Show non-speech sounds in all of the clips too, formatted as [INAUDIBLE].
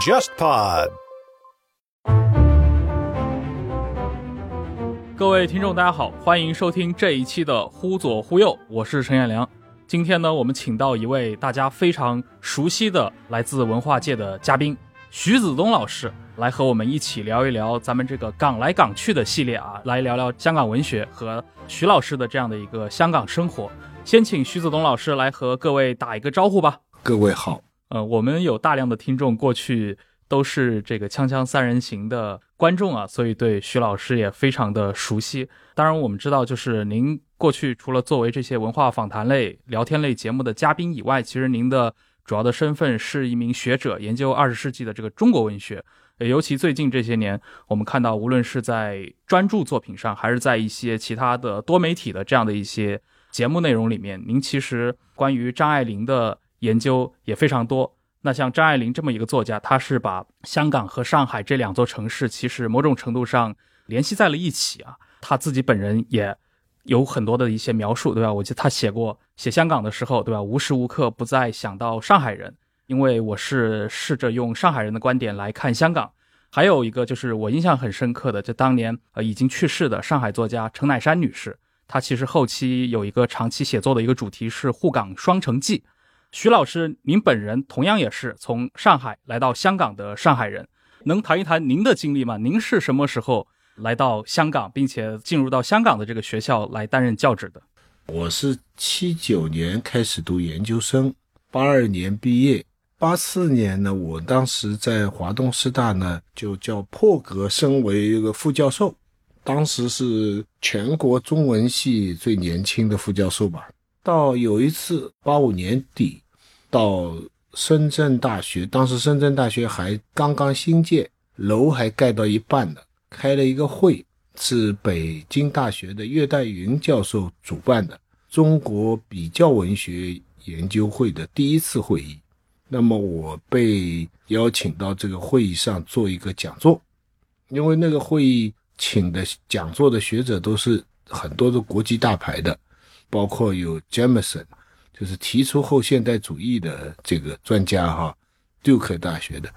JustPod。各位听众，大家好，欢迎收听这一期的《忽左忽右》，我是陈彦良。今天呢，我们请到一位大家非常熟悉的来自文化界的嘉宾徐子东老师，来和我们一起聊一聊咱们这个港来港去的系列啊，来聊聊香港文学和徐老师的这样的一个香港生活。先请徐子东老师来和各位打一个招呼吧。各位好，呃，我们有大量的听众过去都是这个《锵锵三人行》的观众啊，所以对徐老师也非常的熟悉。当然，我们知道，就是您过去除了作为这些文化访谈类、聊天类节目的嘉宾以外，其实您的主要的身份是一名学者，研究二十世纪的这个中国文学。尤其最近这些年，我们看到，无论是在专著作品上，还是在一些其他的多媒体的这样的一些节目内容里面，您其实关于张爱玲的研究也非常多。那像张爱玲这么一个作家，她是把香港和上海这两座城市，其实某种程度上联系在了一起啊。她自己本人也有很多的一些描述，对吧？我记得她写过写香港的时候，对吧？无时无刻不在想到上海人，因为我是试着用上海人的观点来看香港。还有一个就是我印象很深刻的，就当年呃已经去世的上海作家程乃珊女士，她其实后期有一个长期写作的一个主题是沪港双城记。徐老师，您本人同样也是从上海来到香港的上海人，能谈一谈您的经历吗？您是什么时候来到香港，并且进入到香港的这个学校来担任教职的？我是七九年开始读研究生，八二年毕业，八四年呢，我当时在华东师大呢，就叫破格升为一个副教授，当时是全国中文系最年轻的副教授吧。到有一次八五年底，到深圳大学，当时深圳大学还刚刚新建，楼还盖到一半呢，开了一个会，是北京大学的岳代云教授主办的中国比较文学研究会的第一次会议。那么我被邀请到这个会议上做一个讲座，因为那个会议请的讲座的学者都是很多的国际大牌的。包括有 Jameson，就是提出后现代主义的这个专家哈，杜克大学的。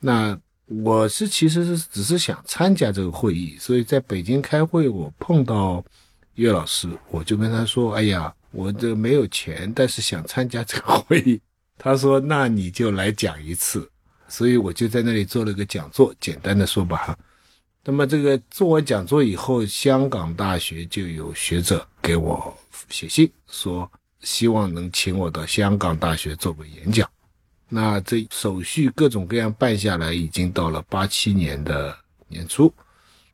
那我是其实是只是想参加这个会议，所以在北京开会，我碰到岳老师，我就跟他说：“哎呀，我这没有钱，但是想参加这个会议。”他说：“那你就来讲一次。”所以我就在那里做了个讲座，简单的说吧哈。那么这个做完讲座以后，香港大学就有学者给我写信说，希望能请我到香港大学做个演讲。那这手续各种各样办下来，已经到了八七年的年初。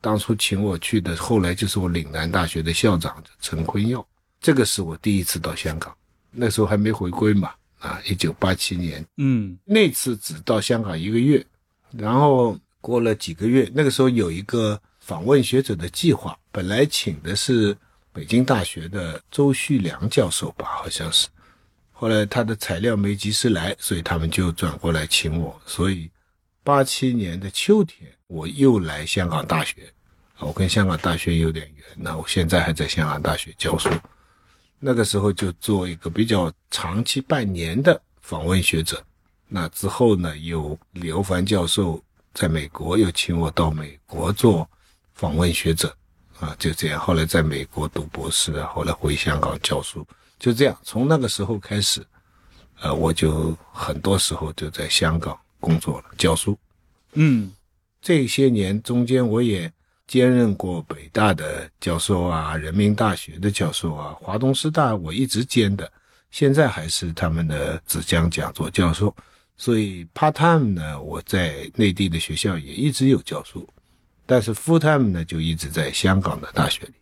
当初请我去的，后来就是我岭南大学的校长陈坤耀。这个是我第一次到香港，那时候还没回归嘛。啊，一九八七年，嗯，那次只到香港一个月，然后。过了几个月，那个时候有一个访问学者的计划，本来请的是北京大学的周旭良教授吧，好像是。后来他的材料没及时来，所以他们就转过来请我。所以八七年的秋天，我又来香港大学。我跟香港大学有点缘，那我现在还在香港大学教书。那个时候就做一个比较长期半年的访问学者。那之后呢，有刘凡教授。在美国又请我到美国做访问学者，啊，就这样。后来在美国读博士，后来回香港教书，就这样。从那个时候开始，呃，我就很多时候就在香港工作了，教书。嗯，这些年中间我也兼任过北大的教授啊，人民大学的教授啊，华东师大我一直兼的，现在还是他们的子江讲座教授。所以 part time 呢，我在内地的学校也一直有教书，但是 full time 呢，就一直在香港的大学里。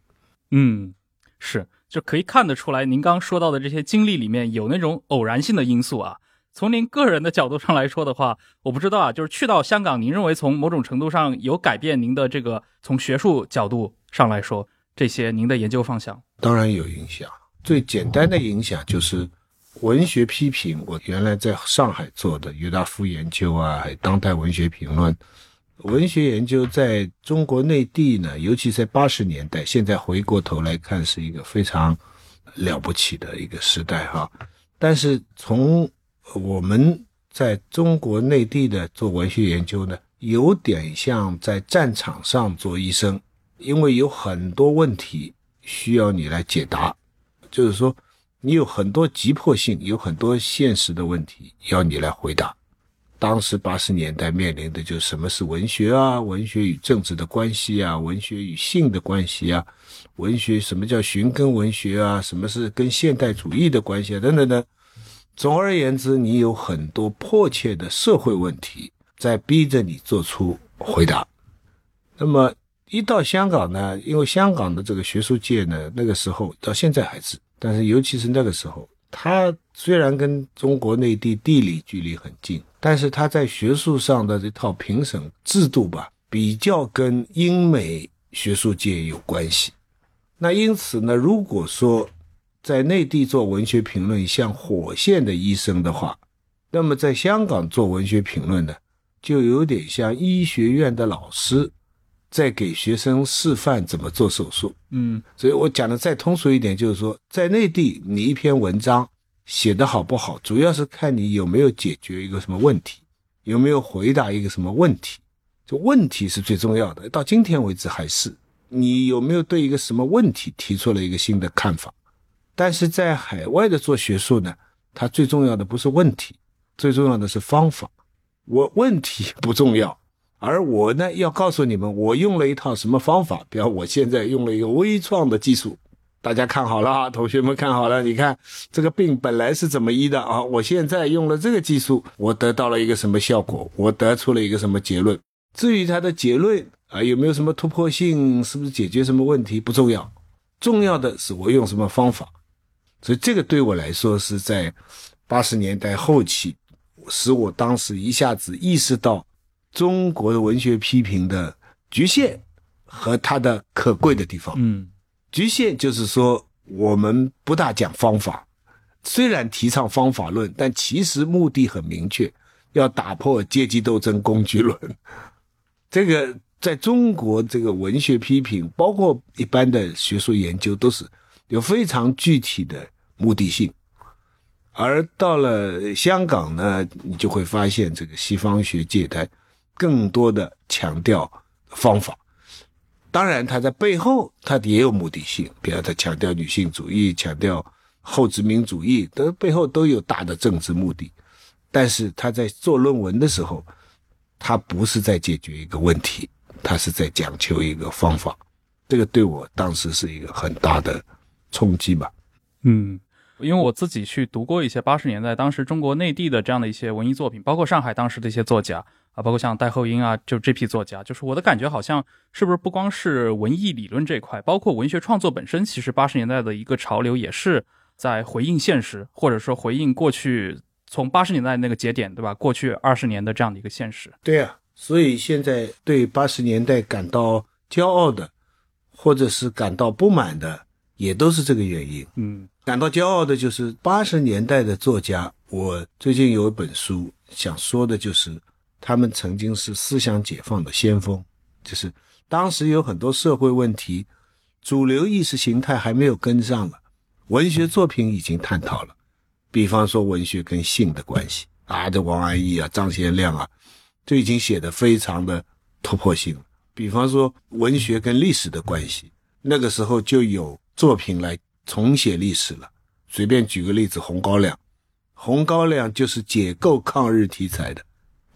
嗯，是，就可以看得出来，您刚说到的这些经历里面有那种偶然性的因素啊。从您个人的角度上来说的话，我不知道啊，就是去到香港，您认为从某种程度上有改变您的这个从学术角度上来说，这些您的研究方向？当然有影响，最简单的影响就是。文学批评，我原来在上海做的约达夫研究啊，还有当代文学评论。文学研究在中国内地呢，尤其在八十年代，现在回过头来看，是一个非常了不起的一个时代哈。但是从我们在中国内地的做文学研究呢，有点像在战场上做医生，因为有很多问题需要你来解答，就是说你有很多急迫性，有很多现实的问题要你来回答。当时八十年代面临的就是什么是文学啊，文学与政治的关系啊，文学与性的关系啊，文学什么叫寻根文学啊，什么是跟现代主义的关系啊，等等等。总而言之，你有很多迫切的社会问题在逼着你做出回答。那么一到香港呢，因为香港的这个学术界呢，那个时候到现在还是，但是尤其是那个时候。他虽然跟中国内地地理距离很近，但是它在学术上的这套评审制度吧，比较跟英美学术界有关系。那因此呢，如果说在内地做文学评论像火线的医生的话，那么在香港做文学评论呢，就有点像医学院的老师。在给学生示范怎么做手术，嗯，所以我讲的再通俗一点，就是说，在内地，你一篇文章写的好不好，主要是看你有没有解决一个什么问题，有没有回答一个什么问题，这问题是最重要的。到今天为止，还是你有没有对一个什么问题提出了一个新的看法。但是在海外的做学术呢，它最重要的不是问题，最重要的是方法。我问题不重要。而我呢，要告诉你们，我用了一套什么方法？比方我现在用了一个微创的技术，大家看好了啊，同学们看好了，你看这个病本来是怎么医的啊？我现在用了这个技术，我得到了一个什么效果？我得出了一个什么结论？至于它的结论啊，有没有什么突破性？是不是解决什么问题？不重要，重要的是我用什么方法。所以这个对我来说是在八十年代后期，使我当时一下子意识到。中国的文学批评的局限和它的可贵的地方，嗯，局限就是说我们不大讲方法，虽然提倡方法论，但其实目的很明确，要打破阶级斗争工具论。这个在中国这个文学批评，包括一般的学术研究，都是有非常具体的目的性。而到了香港呢，你就会发现这个西方学界它。更多的强调方法，当然他在背后他也有目的性，比如他强调女性主义，强调后殖民主义，的背后都有大的政治目的。但是他在做论文的时候，他不是在解决一个问题，他是在讲求一个方法。这个对我当时是一个很大的冲击吧。嗯。因为我自己去读过一些八十年代当时中国内地的这样的一些文艺作品，包括上海当时的一些作家啊，包括像戴厚英啊，就这批作家，就是我的感觉好像是不是不光是文艺理论这块，包括文学创作本身，其实八十年代的一个潮流也是在回应现实，或者说回应过去从八十年代那个节点，对吧？过去二十年的这样的一个现实。对呀，所以现在对八十年代感到骄傲的，或者是感到不满的，也都是这个原因。嗯。感到骄傲的就是八十年代的作家。我最近有一本书想说的，就是他们曾经是思想解放的先锋。就是当时有很多社会问题，主流意识形态还没有跟上了，文学作品已经探讨了。比方说文学跟性的关系啊，这王安忆啊、张先亮啊，就已经写的非常的突破性了。比方说文学跟历史的关系，那个时候就有作品来。重写历史了，随便举个例子，《红高粱》，《红高粱》就是解构抗日题材的。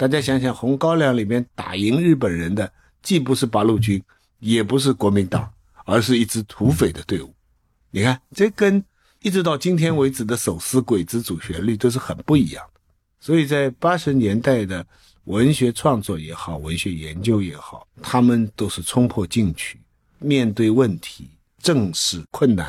大家想想，《红高粱》里面打赢日本人的，既不是八路军，也不是国民党，而是一支土匪的队伍。你看，这跟一直到今天为止的手撕鬼子主旋律都是很不一样的。所以在八十年代的文学创作也好，文学研究也好，他们都是冲破禁区，面对问题，正视困难。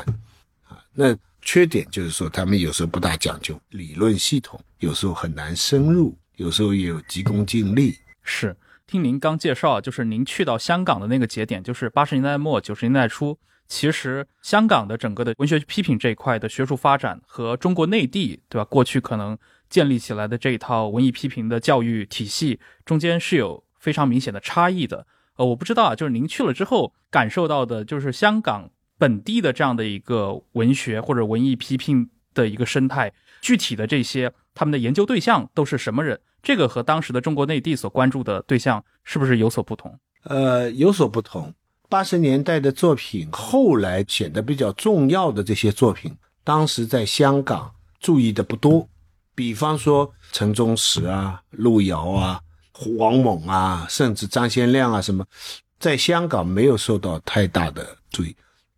啊那缺点就是说，他们有时候不大讲究理论系统，有时候很难深入，有时候也有急功近利。是，听您刚介绍，就是您去到香港的那个节点，就是八十年代末九十年代初。其实香港的整个的文学批评这一块的学术发展和中国内地，对吧？过去可能建立起来的这一套文艺批评的教育体系中间是有非常明显的差异的。呃，我不知道啊，就是您去了之后感受到的，就是香港。本地的这样的一个文学或者文艺批评的一个生态，具体的这些他们的研究对象都是什么人？这个和当时的中国内地所关注的对象是不是有所不同？呃，有所不同。八十年代的作品，后来显得比较重要的这些作品，当时在香港注意的不多。比方说陈忠实啊、路遥啊、王猛啊，甚至张先亮啊，什么，在香港没有受到太大的注意。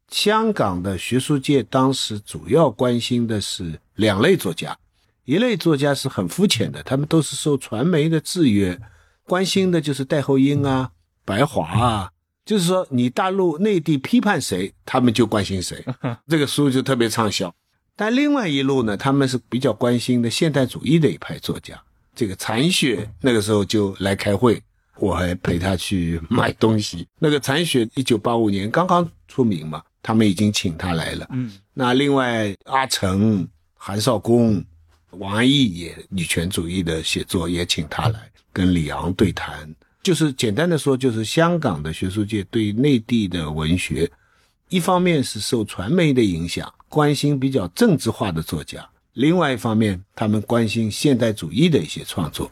香港的学术界当时主要关心的是两类作家，一类作家是很肤浅的，他们都是受传媒的制约，关心的就是戴厚英啊、白华啊。就是说，你大陆内地批判谁，他们就关心谁，[LAUGHS] 这个书就特别畅销。但另外一路呢，他们是比较关心的现代主义的一派作家。这个残雪那个时候就来开会，我还陪他去买东西。那个残雪一九八五年刚刚出名嘛，他们已经请他来了。嗯，那另外阿城、韩少功、王安忆也女权主义的写作也请他来跟李昂对谈。就是简单的说，就是香港的学术界对内地的文学，一方面是受传媒的影响，关心比较政治化的作家；另外一方面，他们关心现代主义的一些创作。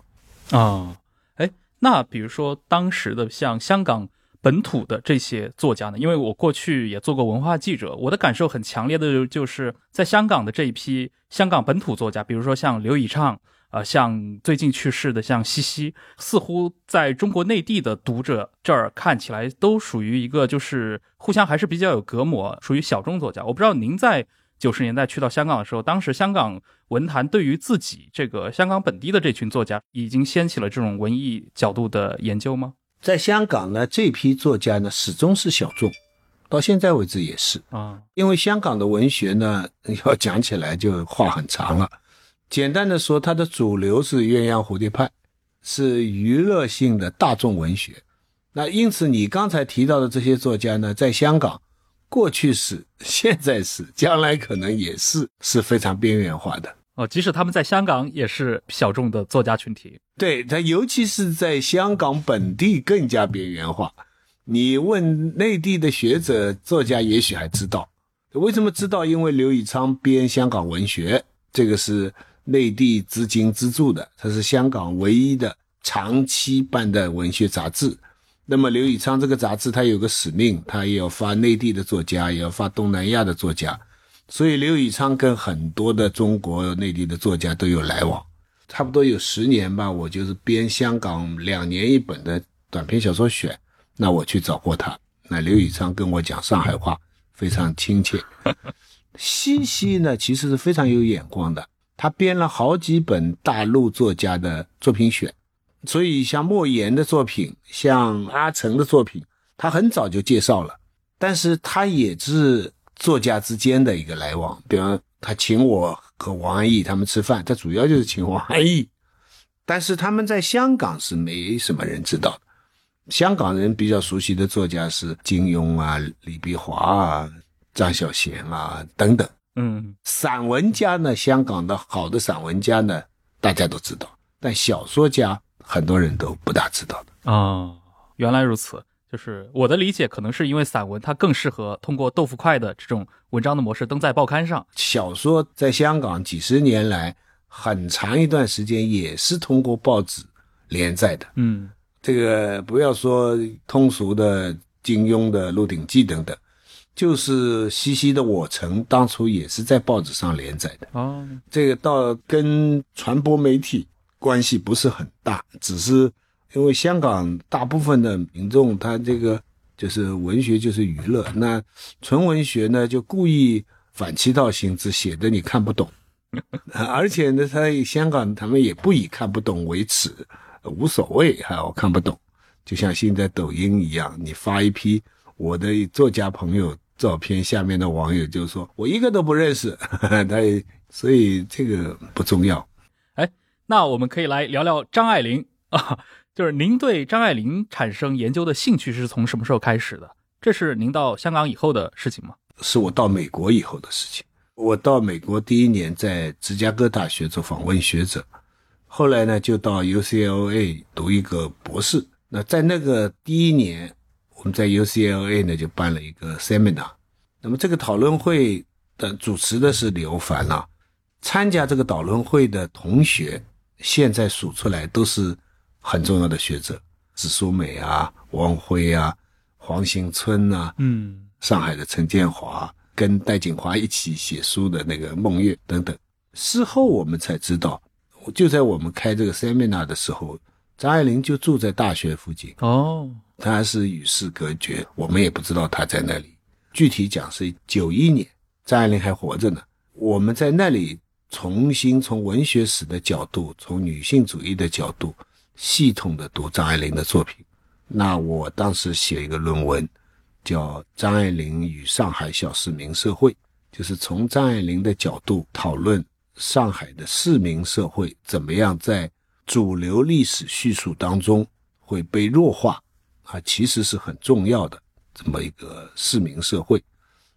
啊，哎，那比如说当时的像香港本土的这些作家呢？因为我过去也做过文化记者，我的感受很强烈的就是在香港的这一批香港本土作家，比如说像刘以畅。呃，像最近去世的像西西，似乎在中国内地的读者这儿看起来都属于一个就是互相还是比较有隔膜，属于小众作家。我不知道您在九十年代去到香港的时候，当时香港文坛对于自己这个香港本地的这群作家已经掀起了这种文艺角度的研究吗？在香港呢，这批作家呢始终是小众，到现在为止也是啊，因为香港的文学呢 [LAUGHS] 要讲起来就话很长了。简单的说，它的主流是鸳鸯蝴蝶派，是娱乐性的大众文学。那因此，你刚才提到的这些作家呢，在香港，过去是，[LAUGHS] 现在是，将来可能也是，是非常边缘化的。哦，即使他们在香港也是小众的作家群体。对他，尤其是在香港本地更加边缘化。你问内地的学者作家，也许还知道，为什么知道？因为刘以昌编香港文学，这个是。内地资金资助的，它是香港唯一的长期办的文学杂志。那么刘以昌这个杂志，它有个使命，它也要发内地的作家，也要发东南亚的作家。所以刘以昌跟很多的中国内地的作家都有来往。差不多有十年吧，我就是编香港两年一本的短篇小说选，那我去找过他。那刘以昌跟我讲上海话，非常亲切。西西呢，其实是非常有眼光的。他编了好几本大陆作家的作品选，所以像莫言的作品，像阿城的作品，他很早就介绍了。但是他也是作家之间的一个来往，比方他请我和王安忆他们吃饭，他主要就是请王安忆。[LAUGHS] 但是他们在香港是没什么人知道的，香港人比较熟悉的作家是金庸啊、李碧华啊、张小娴啊等等。嗯，散文家呢，香港的好的散文家呢，大家都知道，但小说家很多人都不大知道的啊。原来如此，就是我的理解，可能是因为散文它更适合通过豆腐块的这种文章的模式登在报刊上。小说在香港几十年来很长一段时间也是通过报纸连载的。嗯，这个不要说通俗的金庸的《鹿鼎记》等等。就是西西的《我城》，当初也是在报纸上连载的。哦，这个倒跟传播媒体关系不是很大，只是因为香港大部分的民众，他这个就是文学就是娱乐，那纯文学呢就故意反其道行之，写的你看不懂。[LAUGHS] 而且呢，他香港他们也不以看不懂为耻，无所谓，哈，我看不懂，就像现在抖音一样，你发一批我的作家朋友。照片下面的网友就说：“我一个都不认识。[LAUGHS] ”他所以这个不重要。哎，那我们可以来聊聊张爱玲啊，[LAUGHS] 就是您对张爱玲产生研究的兴趣是从什么时候开始的？这是您到香港以后的事情吗？是我到美国以后的事情。我到美国第一年在芝加哥大学做访问学者，后来呢就到 UCLA 读一个博士。那在那个第一年。我们在 UCLA 呢就办了一个 seminar，那么这个讨论会的主持的是刘凡啊，参加这个讨论会的同学，现在数出来都是很重要的学者，史书美啊、王辉啊、黄兴春啊，嗯上海的陈建华，跟戴锦华一起写书的那个孟月等等。事后我们才知道，就在我们开这个 seminar 的时候，张爱玲就住在大学附近，哦，她是与世隔绝，我们也不知道她在那里。具体讲是九一年，张爱玲还活着呢。我们在那里重新从文学史的角度，从女性主义的角度，系统的读张爱玲的作品。那我当时写一个论文，叫《张爱玲与上海小市民社会》，就是从张爱玲的角度讨论上海的市民社会怎么样在主流历史叙述当中会被弱化，啊，其实是很重要的这么一个市民社会。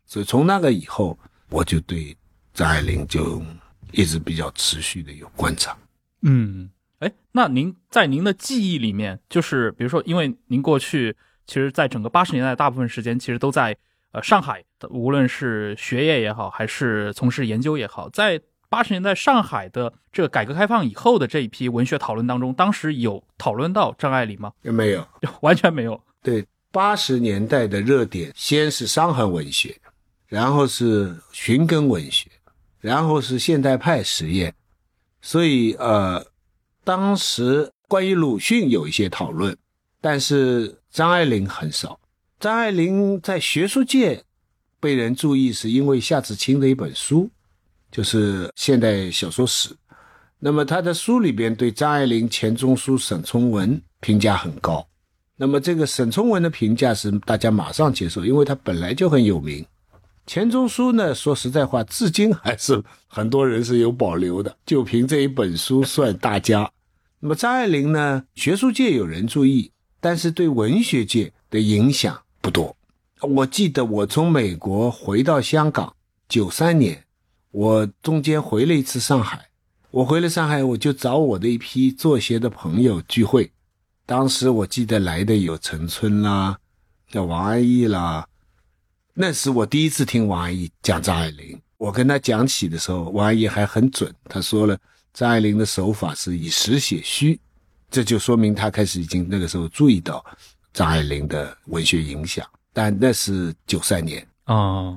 所以从那个以后，我就对张爱玲就一直比较持续的有观察。嗯，哎，那您在您的记忆里面，就是比如说，因为您过去其实在整个八十年代大部分时间其实都在呃上海，无论是学业也好，还是从事研究也好，在八十年代上海的这个改革开放以后的这一批文学讨论当中，当时有讨论到张爱玲吗？有没有？[LAUGHS] 完全没有。对，八十年代的热点，先是伤痕文学，然后是寻根文学，然后是现代派实验。所以，呃，当时关于鲁迅有一些讨论，但是张爱玲很少。张爱玲在学术界被人注意，是因为夏志清的一本书，就是《现代小说史》。那么他的书里边对张爱玲、钱钟书、沈从文评价很高。那么这个沈从文的评价是大家马上接受，因为他本来就很有名。钱钟书呢，说实在话，至今还是很多人是有保留的，就凭这一本书算大家。那么张爱玲呢，学术界有人注意，但是对文学界的影响不多。我记得我从美国回到香港，九三年，我中间回了一次上海。我回了上海，我就找我的一批作协的朋友聚会。当时我记得来的有陈春啦，叫王安忆啦。那是我第一次听王安忆讲张爱玲。我跟他讲起的时候，王安忆还很准，他说了张爱玲的手法是以实写虚，这就说明他开始已经那个时候注意到张爱玲的文学影响。但那是九三年啊。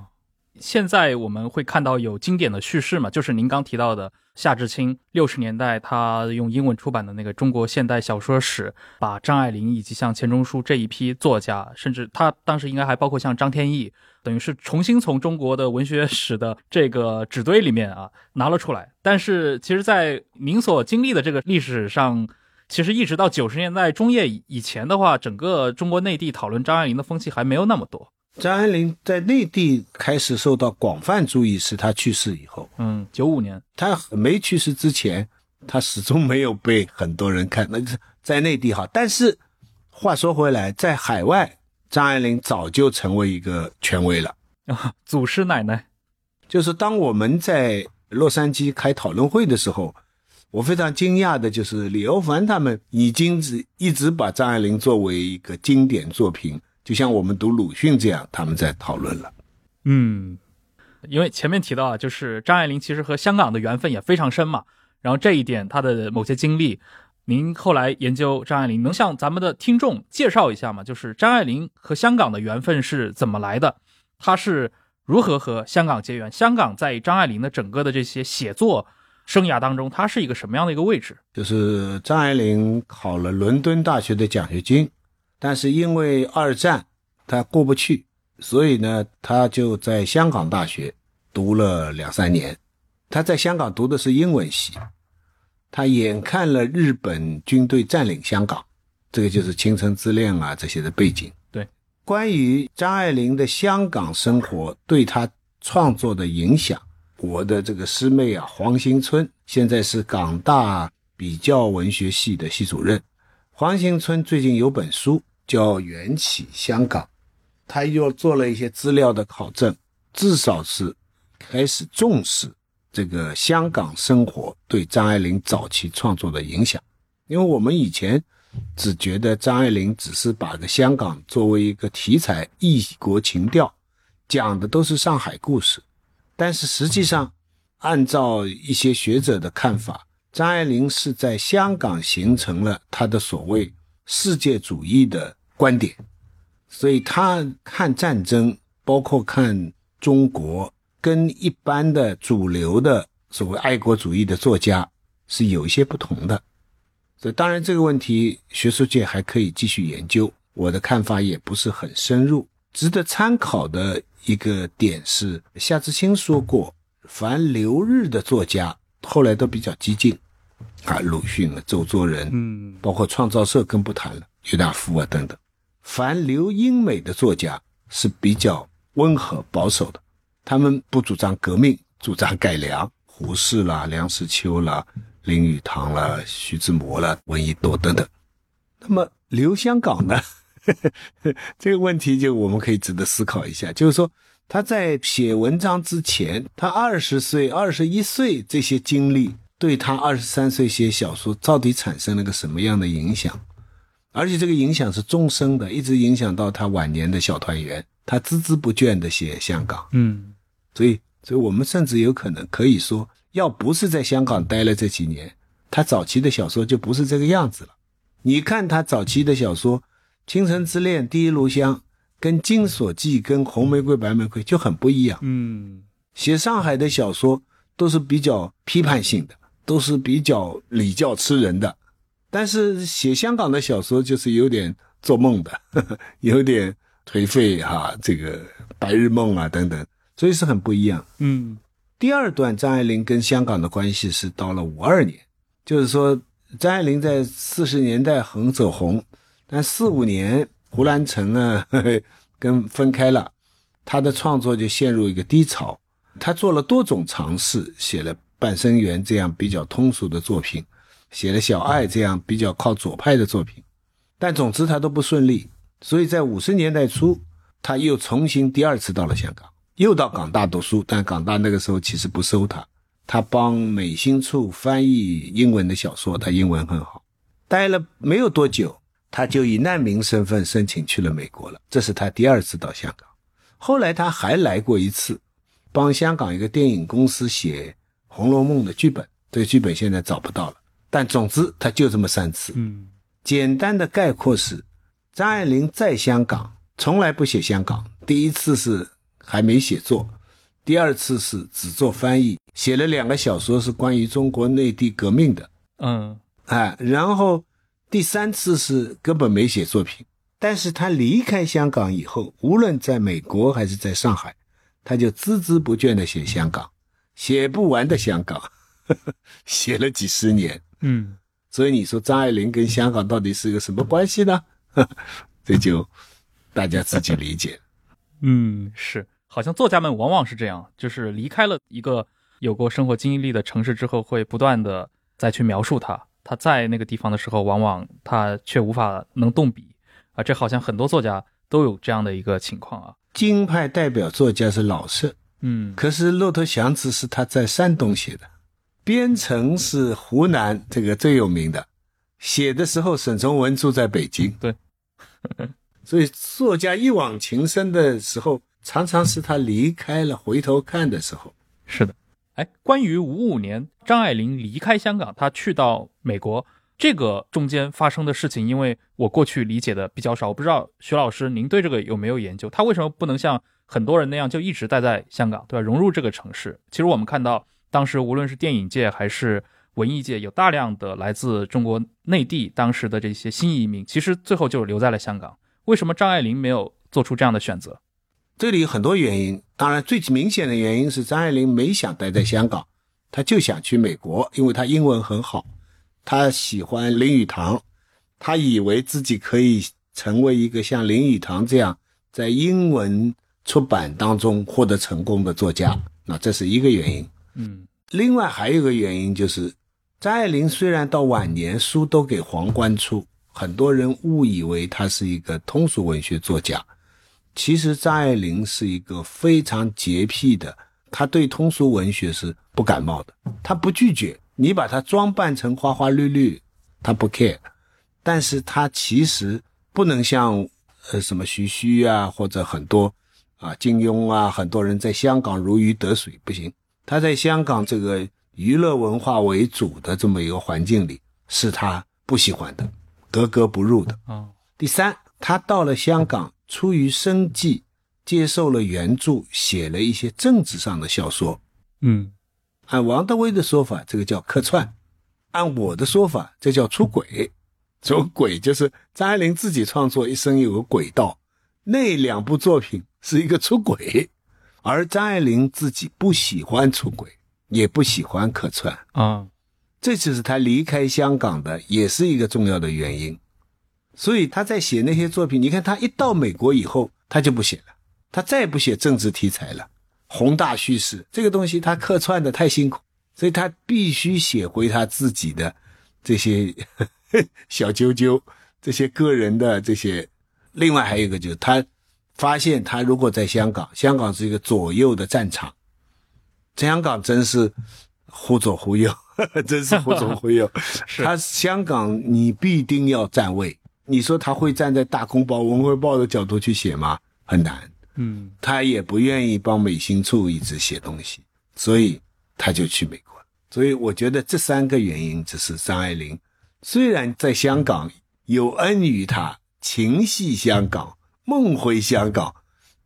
现在我们会看到有经典的叙事嘛，就是您刚提到的夏志清，六十年代他用英文出版的那个《中国现代小说史》，把张爱玲以及像钱钟书这一批作家，甚至他当时应该还包括像张天翼，等于是重新从中国的文学史的这个纸堆里面啊拿了出来。但是其实，在您所经历的这个历史上，其实一直到九十年代中叶以前的话，整个中国内地讨论张爱玲的风气还没有那么多。张爱玲在内地开始受到广泛注意，是她去世以后。嗯，九五年，她没去世之前，她始终没有被很多人看。那在内地哈，但是话说回来，在海外，张爱玲早就成为一个权威了啊，[LAUGHS] 祖师奶奶。就是当我们在洛杉矶开讨论会的时候，我非常惊讶的就是李欧凡他们已经是一直把张爱玲作为一个经典作品。就像我们读鲁迅这样，他们在讨论了。嗯，因为前面提到啊，就是张爱玲其实和香港的缘分也非常深嘛。然后这一点，她的某些经历，您后来研究张爱玲，能向咱们的听众介绍一下吗？就是张爱玲和香港的缘分是怎么来的？她是如何和香港结缘？香港在张爱玲的整个的这些写作生涯当中，她是一个什么样的一个位置？就是张爱玲考了伦敦大学的奖学金。但是因为二战，她过不去，所以呢，她就在香港大学读了两三年。她在香港读的是英文系，他眼看了日本军队占领香港，这个就是《倾城之恋》啊这些的背景。对，关于张爱玲的香港生活对她创作的影响，我的这个师妹啊，黄兴春现在是港大比较文学系的系主任。黄兴春最近有本书。叫缘起香港，他又做了一些资料的考证，至少是开始重视这个香港生活对张爱玲早期创作的影响。因为我们以前只觉得张爱玲只是把个香港作为一个题材，异国情调，讲的都是上海故事，但是实际上按照一些学者的看法，张爱玲是在香港形成了她的所谓世界主义的观点，所以她看战争，包括看中国，跟一般的主流的所谓爱国主义的作家是有一些不同的。所以，当然这个问题学术界还可以继续研究。我的看法也不是很深入。值得参考的一个点是，夏志清说过，凡留日的作家后来都比较激进，啊，鲁迅啊，周作人，嗯，包括创造社更不谈了，郁达夫啊等等。凡留英美的作家是比较温和保守的，他们不主张革命，主张改良。胡适啦，梁实秋啦。林语堂啦，徐志摩啦，闻一多等等。那么留香港呢？[LAUGHS] 这个问题就我们可以值得思考一下。就是说，他在写文章之前，他二十岁、二十一岁这些经历，对他二十三岁写小说到底产生了个什么样的影响？而且这个影响是终生的，一直影响到他晚年的小团圆。他孜孜不倦的写香港，嗯，所以，所以我们甚至有可能可以说。要不是在香港待了这几年，他早期的小说就不是这个样子了。你看他早期的小说《倾城之恋》《第一炉香》，跟《金锁记》跟《红玫瑰白玫瑰》就很不一样。嗯，写上海的小说都是比较批判性的，都是比较礼教吃人的。但是写香港的小说就是有点做梦的，呵 [LAUGHS] 呵有点颓废哈，这个白日梦啊等等，所以是很不一样。嗯。第二段张爱玲跟香港的关系是到了五二年，就是说张爱玲在四十年代很走红，但四五年胡兰成呢跟分开了，她的创作就陷入一个低潮。她做了多种尝试，写了《半生缘》这样比较通俗的作品，写了《小爱》这样比较靠左派的作品，但总之她都不顺利。所以在五十年代初，他又重新第二次到了香港。又到港大读书，但港大那个时候其实不收他。他帮美心处翻译英文的小说，他英文很好。待了没有多久，他就以难民身份申请去了美国了。这是他第二次到香港。后来他还来过一次，帮香港一个电影公司写《红楼梦》的剧本。这个剧本现在找不到了。但总之，他就这么三次。嗯，简单的概括是：张爱玲在香港从来不写香港。第一次是。还没写作，第二次是只做翻译，写了两个小说是关于中国内地革命的，嗯，哎，然后第三次是根本没写作品，但是他离开香港以后，无论在美国还是在上海，他就孜孜不倦的写香港，写不完的香港，呵 [LAUGHS] 呵写了几十年，嗯，所以你说张爱玲跟香港到底是个什么关系呢？[LAUGHS] 这就大家自己理解，[LAUGHS] 嗯，是。好像作家们往往是这样，就是离开了一个有过生活经历的城市之后，会不断的再去描述他。他在那个地方的时候，往往他却无法能动笔啊。这好像很多作家都有这样的一个情况啊。京派代表作家是老舍，嗯，可是《骆驼祥子》是他在山东写的，《边城》是湖南这个最有名的，写的时候沈从文住在北京，对，[LAUGHS] 所以作家一往情深的时候。常常是他离开了，回头看的时候。是的，哎，关于五五年张爱玲离开香港，她去到美国这个中间发生的事情，因为我过去理解的比较少，我不知道徐老师您对这个有没有研究？他为什么不能像很多人那样就一直待在香港，对吧？融入这个城市？其实我们看到，当时无论是电影界还是文艺界，有大量的来自中国内地当时的这些新移民，其实最后就留在了香港。为什么张爱玲没有做出这样的选择？这里有很多原因，当然最明显的原因是张爱玲没想待在香港，她就想去美国，因为她英文很好，她喜欢林语堂，她以为自己可以成为一个像林语堂这样在英文出版当中获得成功的作家，那这是一个原因。嗯，另外还有一个原因就是，张爱玲虽然到晚年书都给皇冠出，很多人误以为她是一个通俗文学作家。其实张爱玲是一个非常洁癖的，她对通俗文学是不感冒的，她不拒绝你把她装扮成花花绿绿，她不 care，但是她其实不能像呃什么徐虚啊或者很多啊金庸啊很多人在香港如鱼得水不行，他在香港这个娱乐文化为主的这么一个环境里，是他不喜欢的，格格不入的。啊，第三，他到了香港，出于生计，接受了援助，写了一些政治上的小说。嗯按王德威的说法，这个叫客串；按我的说法，这叫出轨。出轨就是张爱玲自己创作一生有个轨道，那两部作品是一个出轨，而张爱玲自己不喜欢出轨，也不喜欢客串，啊，这就是他离开香港的也是一个重要的原因。所以他在写那些作品，你看他一到美国以后，他就不写了，他再也不写政治题材了。宏大叙事这个东西，他客串的太辛苦，所以他必须写回他自己的这些 [LAUGHS] 小啾啾，这些个人的这些。另外还有一个就是，他发现他如果在香港，香港是一个左右的战场，香港真是忽左忽右，[LAUGHS] 真是忽左忽右。[LAUGHS] 是他香港，你必定要站位。你说他会站在《大公报》《文汇报》的角度去写吗？很难。嗯他也不愿意帮美心处一直写东西，所以他就去美国了。所以我觉得这三个原因，只是张爱玲虽然在香港有恩于他，情系香港，梦回香港，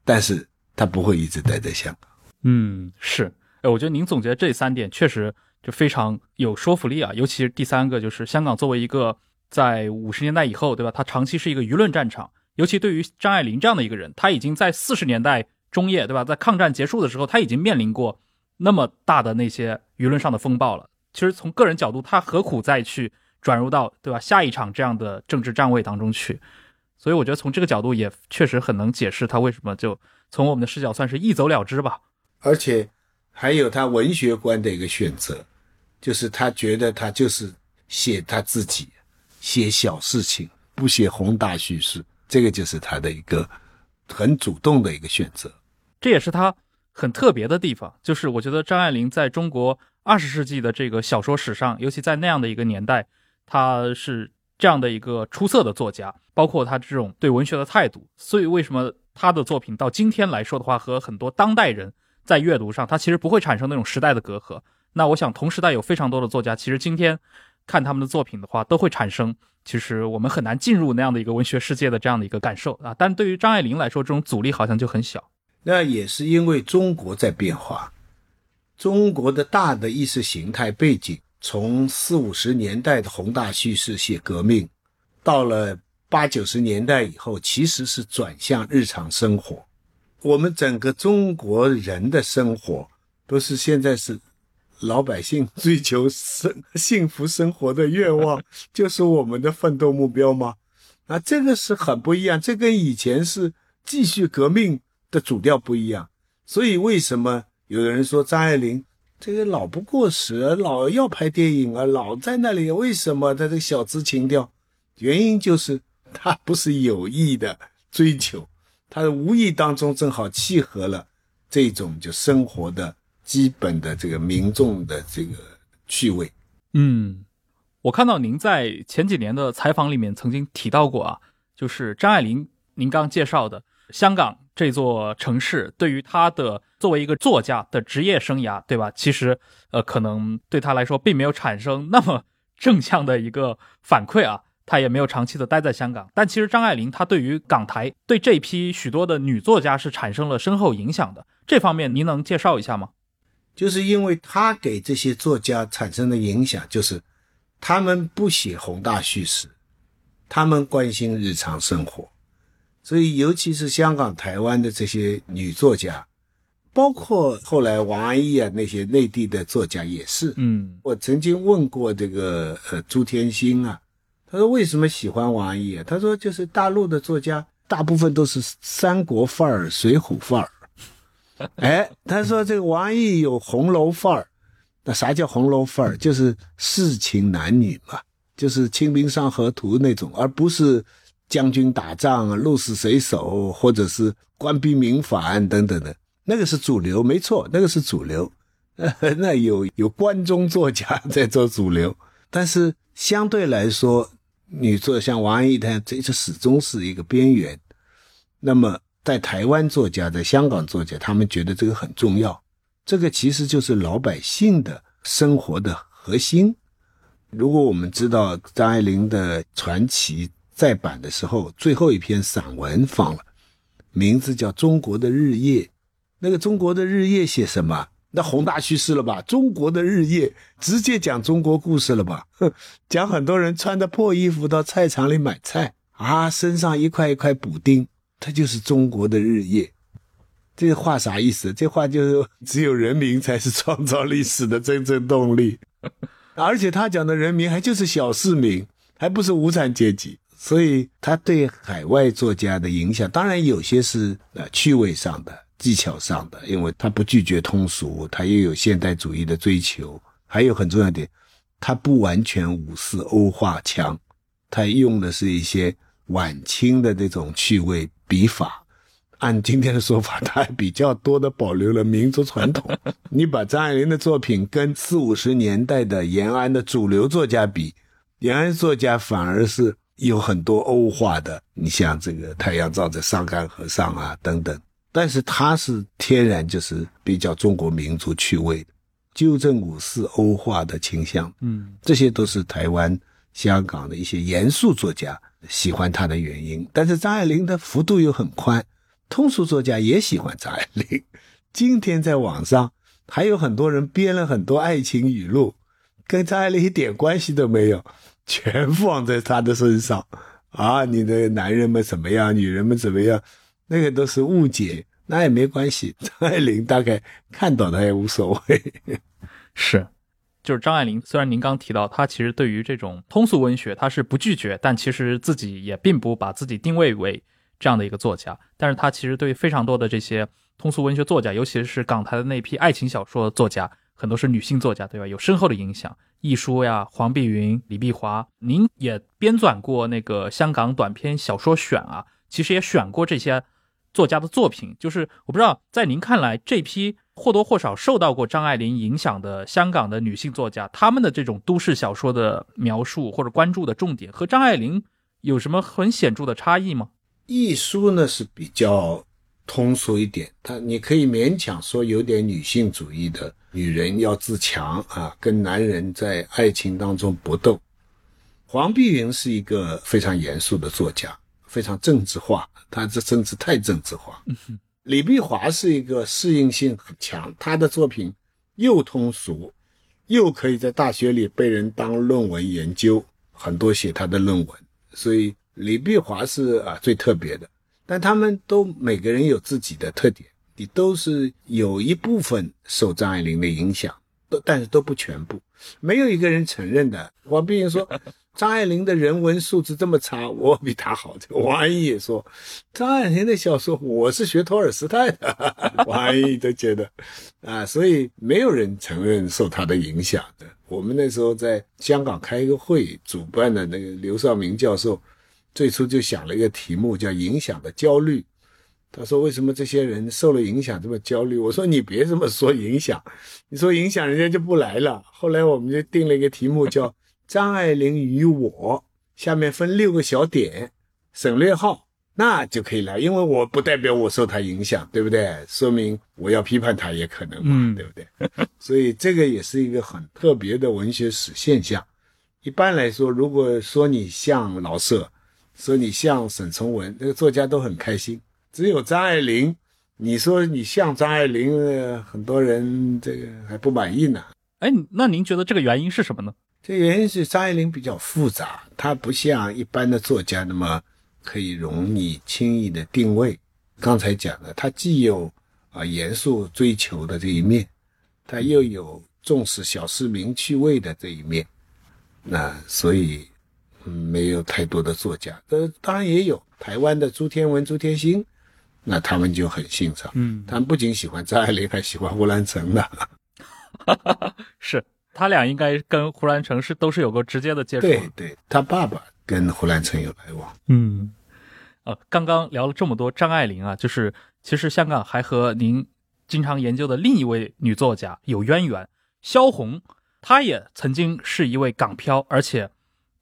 但是他不会一直待在香港。嗯，是。哎，我觉得您总结这三点确实就非常有说服力啊，尤其是第三个，就是香港作为一个在五十年代以后，对吧？它长期是一个舆论战场。尤其对于张爱玲这样的一个人，她已经在四十年代中叶，对吧？在抗战结束的时候，她已经面临过那么大的那些舆论上的风暴了。其实从个人角度，她何苦再去转入到对吧下一场这样的政治站位当中去？所以我觉得从这个角度也确实很能解释他为什么就从我们的视角算是一走了之吧。而且还有他文学观的一个选择，就是他觉得他就是写他自己，写小事情，不写宏大叙事。这个就是他的一个很主动的一个选择，这也是他很特别的地方。就是我觉得张爱玲在中国二十世纪的这个小说史上，尤其在那样的一个年代，她是这样的一个出色的作家，包括她这种对文学的态度。所以为什么她的作品到今天来说的话，和很多当代人在阅读上，它其实不会产生那种时代的隔阂。那我想同时代有非常多的作家，其实今天看他们的作品的话，都会产生。其实我们很难进入那样的一个文学世界的这样的一个感受啊，但对于张爱玲来说，这种阻力好像就很小。那也是因为中国在变化，中国的大的意识形态背景，从四五十年代的宏大叙事写革命，到了八九十年代以后，其实是转向日常生活。我们整个中国人的生活，都是现在是。老百姓 [LAUGHS] 追求生幸福生活的愿望，就是我们的奋斗目标吗？啊，这个是很不一样，这跟以前是继续革命的主调不一样。所以为什么有人说张爱玲这个老不过时，老要拍电影啊，老在那里？为什么她这个小资情调？原因就是他不是有意的追求，他无意当中正好契合了这种就生活的。基本的这个民众的这个趣味，嗯，我看到您在前几年的采访里面曾经提到过啊，就是张爱玲，您刚介绍的香港这座城市，对于她的作为一个作家的职业生涯，对吧？其实，呃，可能对她来说并没有产生那么正向的一个反馈啊，她也没有长期的待在香港。但其实张爱玲她对于港台对这批许多的女作家是产生了深厚影响的，这方面您能介绍一下吗？就是因为他给这些作家产生的影响，就是他们不写宏大叙事，他们关心日常生活，所以尤其是香港、台湾的这些女作家，包括后来王安忆啊那些内地的作家也是。嗯，我曾经问过这个呃朱天心啊，他说为什么喜欢王安忆？他说就是大陆的作家大部分都是三国范儿、水浒范儿。[LAUGHS] 哎，他说这个王安忆有红楼范儿，那啥叫红楼范儿？就是世情男女嘛，就是《清明上河图》那种，而不是将军打仗鹿死谁手，或者是官逼民反等等的，那个是主流，没错，那个是主流。[LAUGHS] 那有有关中作家在做主流，但是相对来说，女作像王安忆，她这这始终是一个边缘。那么。在台湾作家，在香港作家，他们觉得这个很重要，这个其实就是老百姓的生活的核心。如果我们知道张爱玲的传奇再版的时候，最后一篇散文放了，名字叫《中国的日夜》。那个《中国的日夜》写什么？那宏大叙事了吧？中国的日夜直接讲中国故事了吧？[LAUGHS] 讲很多人穿着破衣服到菜场里买菜啊，身上一块一块补丁，它就是中国的日夜。这话啥意思？这话就是只有人民才是创造历史的真正动力，[LAUGHS] 而且他讲的人民还就是小市民，还不是无产阶级。所以他对海外作家的影响，当然有些是呃趣味上的。技巧上的，因为他不拒绝通俗，他又有现代主义的追求，还有很重要点，他不完全五四欧化腔，他用的是一些晚清的这种趣味笔法。按今天的说法，他还比较多的保留了民族传统。你把张爱玲的作品跟四五十年代的延安的主流作家比，延安作家反而是有很多欧化的。你像这个太阳照在桑干河上啊，等等。但是他是天然就是比较中国民族趣味的，纠正五四欧化的倾向，嗯，这些都是台湾、香港的一些严肃作家喜欢他的原因。但是张爱玲的幅度又很宽，通俗作家也喜欢张爱玲。[LAUGHS] 今天在网上还有很多人编了很多爱情语录，跟张爱玲一点关系都没有，全放在她的身上啊！你的男人们怎么样，女人们怎么样？那个都是误解，那也没关系。张爱玲大概看到的也无所谓。[LAUGHS] 是，就是张爱玲。虽然您刚提到她其实对于这种通俗文学她是不拒绝，但其实自己也并不把自己定位为这样的一个作家。但是她其实对非常多的这些通俗文学作家，尤其是港台的那批爱情小说作家，很多是女性作家，对吧？有深厚的影响。亦舒呀、黄碧云、李碧华，您也编纂过那个香港短篇小说选啊，其实也选过这些。作家的作品，就是我不知道，在您看来，这批或多或少受到过张爱玲影响的香港的女性作家，他们的这种都市小说的描述或者关注的重点，和张爱玲有什么很显著的差异吗？艺书呢是比较通俗一点，它你可以勉强说有点女性主义的，女人要自强啊，跟男人在爱情当中搏斗。黄碧云是一个非常严肃的作家。非常政治化，他这政治太政治化。李碧华是一个适应性很强，他的作品又通俗，又可以在大学里被人当论文研究，很多写他的论文。所以李碧华是啊最特别的，但他们都每个人有自己的特点，你都是有一部分受张爱玲的影响，都但是都不全部，没有一个人承认的。黄碧云说。张爱玲的人文素质这么差，[LAUGHS] 我比她好。[LAUGHS] 王安忆也说，张爱玲的小说我是学托尔斯泰的，[LAUGHS] 王安忆都觉得，啊，所以没有人承认受她的影响的。我们那时候在香港开一个会，主办的那个刘少明教授，最初就想了一个题目叫“影响的焦虑”。他说：“为什么这些人受了影响这么焦虑？”我说：“你别这么说影响，你说影响人家就不来了。”后来我们就定了一个题目叫。张爱玲与我，下面分六个小点，省略号，那就可以了。因为我不代表我受她影响，对不对？说明我要批判她也可能嘛，对不对？[LAUGHS] 所以这个也是一个很特别的文学史现象。一般来说，如果说你像老舍，说你像沈从文，那个作家都很开心。只有张爱玲，你说你像张爱玲，很多人这个还不满意呢。哎，那您觉得这个原因是什么呢？这原因是张爱玲比较复杂，她不像一般的作家那么可以容易轻易的定位。刚才讲的，她既有啊严肃追求的这一面，她又有重视小市民趣味的这一面。那所以没有太多的作家，呃，当然也有台湾的朱天文、朱天心，那他们就很欣赏。嗯，他们不仅喜欢张爱玲，还喜欢胡兰成呢。[LAUGHS] [LAUGHS] 是。他俩应该跟胡兰成是都是有过直接的接触。对，对他爸爸跟胡兰成有来往。嗯，呃，刚刚聊了这么多张爱玲啊，就是其实香港还和您经常研究的另一位女作家有渊源，萧红，她也曾经是一位港漂，而且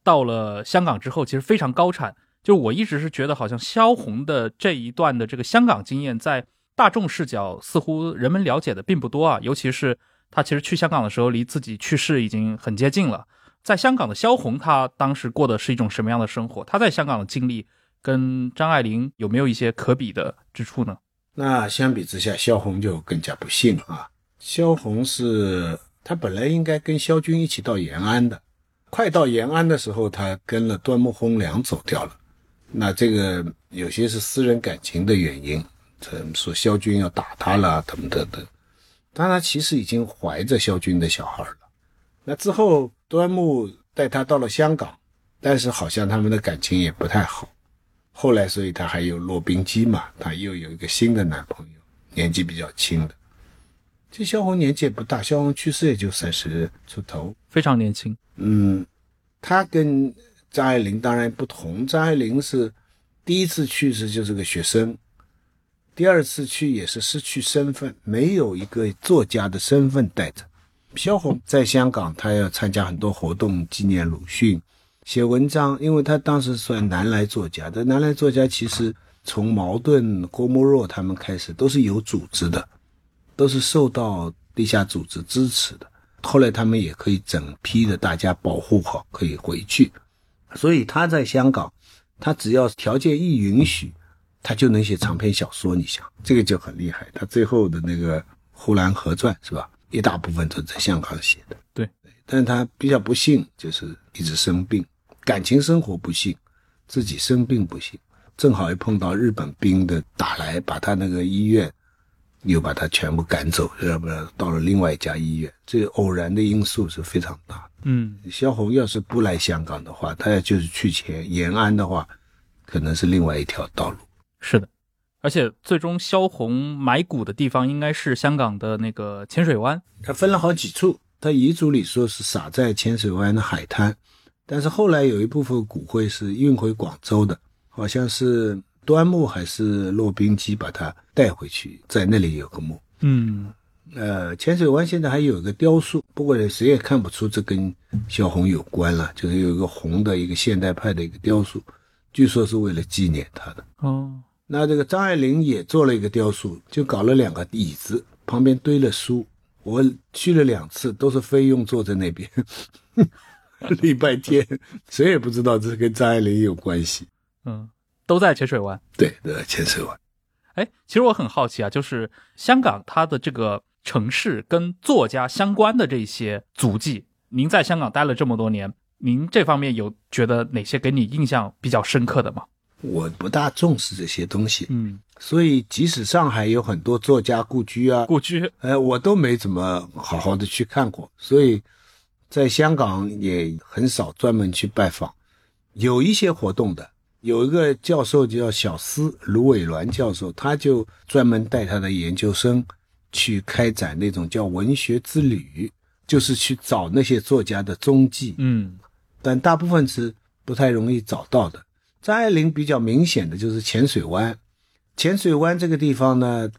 到了香港之后，其实非常高产。就我一直是觉得，好像萧红的这一段的这个香港经验，在大众视角似乎人们了解的并不多啊，尤其是他其实去香港的时候，离自己去世已经很接近了。在香港的萧红，他当时过的是一种什么样的生活？他在香港的经历跟张爱玲有没有一些可比的之处呢？那相比之下，萧红就更加不幸啊。萧红是他本来应该跟萧军一起到延安的，快到延安的时候，他跟了端木蕻良走掉了。那这个有些是私人感情的原因，怎么说萧军要打他了，等等等。但他其实已经怀着萧军的小孩了。那之后，端木带他到了香港，但是好像他们的感情也不太好。后来，所以他还有骆宾基嘛，他又有一个新的男朋友，年纪比较轻的。这萧红年纪也不大，萧红去世也就三十出头，非常年轻。嗯，他跟张爱玲当然不同，张爱玲是第一次去世就是个学生，第二次去也是失去身份，没有一个作家的身份带着。萧红在香港，他要参加很多活动，纪念鲁迅，写文章。因为他当时算南来作家，的南来作家其实从茅盾、郭沫若他们开始都是有组织的，都是受到地下组织支持的。后来他们也可以整批的大家保护好，可以回去。所以他在香港，他只要条件一允许，他就能写长篇小说。你想，这个就很厉害。他最后的那个《呼兰河传》是吧？一大部分都在香港写的，对，但是他比较不幸，就是一直生病，感情生活不幸，自己生病不幸，正好又碰到日本兵的打来，把他那个医院又把他全部赶走，要不然到了另外一家医院，这个偶然的因素是非常大。嗯，萧红要是不来香港的话，他要就是去前延安的话，可能是另外一条道路。是的。而且最终萧红埋骨的地方应该是香港的那个浅水湾，他分了好几处。他遗嘱里说是撒在浅水湾的海滩，但是后来有一部分骨灰是运回广州的，好像是端木还是骆宾基把它带回去，在那里有个墓。嗯，呃，浅水湾现在还有一个雕塑，不过谁也看不出这跟萧红有关了，就是有一个红的一个现代派的一个雕塑，据说是为了纪念他的。哦。那这个张爱玲也做了一个雕塑，就搞了两个椅子，旁边堆了书。我去了两次，都是菲佣坐在那边。[LAUGHS] 礼拜天，谁也不知道这跟张爱玲有关系。嗯，都在浅水湾。对，都在浅水湾。哎，其实我很好奇啊，就是香港它的这个城市跟作家相关的这些足迹，您在香港待了这么多年，您这方面有觉得哪些给你印象比较深刻的吗？我不大重视这些东西，嗯，所以即使上海有很多作家故居啊，故居，呃，我都没怎么好好的去看过，所以在香港也很少专门去拜访。有一些活动的，有一个教授叫小斯卢伟銮教授，他就专门带他的研究生去开展那种叫文学之旅，就是去找那些作家的踪迹，嗯，但大部分是不太容易找到的。张爱玲比较明显的就是浅水湾，浅水湾这个地方呢，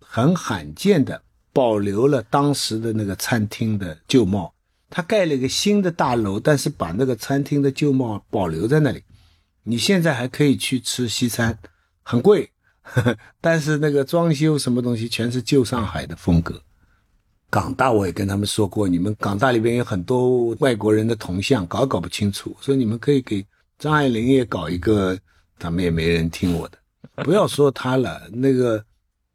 很罕见的保留了当时的那个餐厅的旧貌。他盖了一个新的大楼，但是把那个餐厅的旧貌保留在那里。你现在还可以去吃西餐，很贵，呵 [LAUGHS] 呵但是那个装修什么东西全是旧上海的风格。港大我也跟他们说过，你们港大里边有很多外国人的铜像，搞搞不清楚，所以你们可以给。张爱玲也搞一个，他们也没人听我的。不要说他了，[LAUGHS] 那个